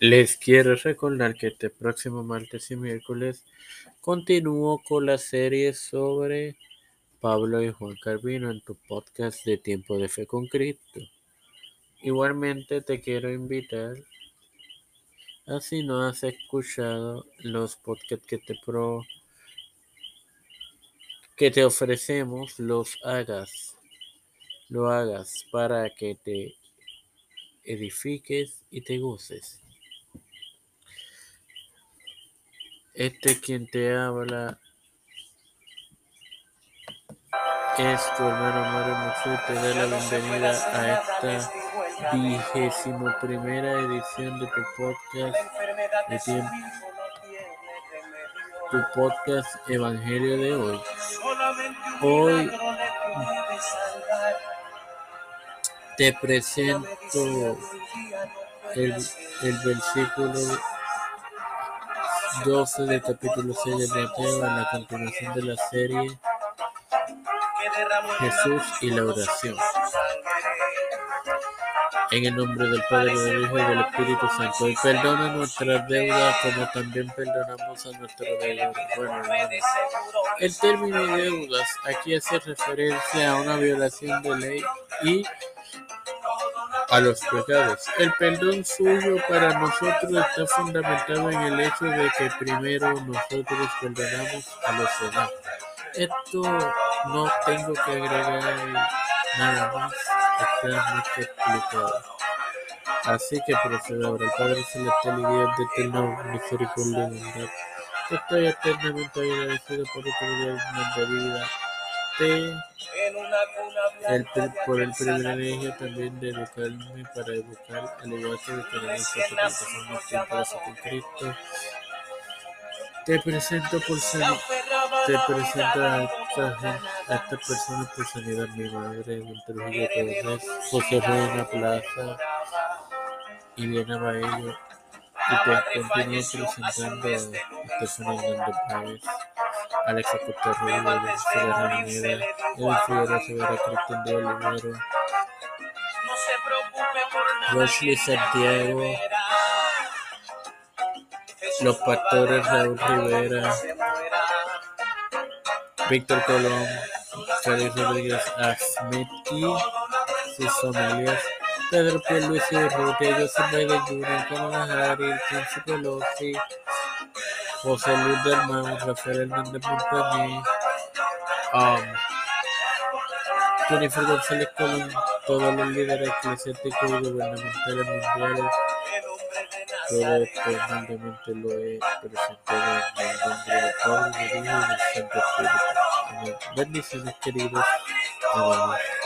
Les quiero recordar que este próximo martes y miércoles continúo con la serie sobre Pablo y Juan Carvino en tu podcast de Tiempo de Fe con Cristo. Igualmente te quiero invitar a si no has escuchado los podcasts que te pro que te ofrecemos los hagas lo hagas para que te edifiques y te goces. Este quien te habla es tu hermano Mario Musu. Te da la bienvenida a esta vigésimo primera edición de tu podcast de tiempo, tu podcast Evangelio de hoy. Hoy te presento el, el versículo 12 del capítulo 6 de Mateo en la continuación de la serie Jesús y la oración. En el nombre del Padre, del Hijo y del Espíritu Santo. Y perdona nuestras deudas como también perdonamos a nuestros deudores. Bueno, hermanos, el término deudas aquí hace referencia a una violación de ley y a los pecados. El perdón suyo para nosotros está fundamentado en el hecho de que primero nosotros perdonamos a los demás. Esto no tengo que agregar nada más, está muy explicado. Así que procedo ahora, Padre Celestial y Dios de eterna misericordia y bondad. Estoy eternamente agradecido por tu de vida. Te el, por el privilegio también de educarme para educar, al igual que de tener esta plataforma tiempo con Cristo. Te presento por te presento a esta, a esta persona por sanidad, mi madre, un Trujillo Torres, José Reina Plaza, Ileana Baello, y te continúo presentando a Estefan Hernández Páez. Alexa Edwin Figueroa Almeida, Edwin Figueroa Rivera, Cristian de Olivero, Wesley Santiago, Los Pastores Raúl Rivera, Víctor Colón, Félix Rodríguez Asmit y sus familias, Pedro Pierluisi Urrutia, Joseph Biden Jr., Kamala Harris, Nancy Pelosi, José Luis del Mar, Rafael Hernández Montañez, um, Jennifer González Colón, todos los líderes eclesiásticos y gubernamentales mundiales. Todo esto humildemente lo he presentado en el nombre del Hijo y del Santo Espíritu. Bendiciones, queridos. Amén.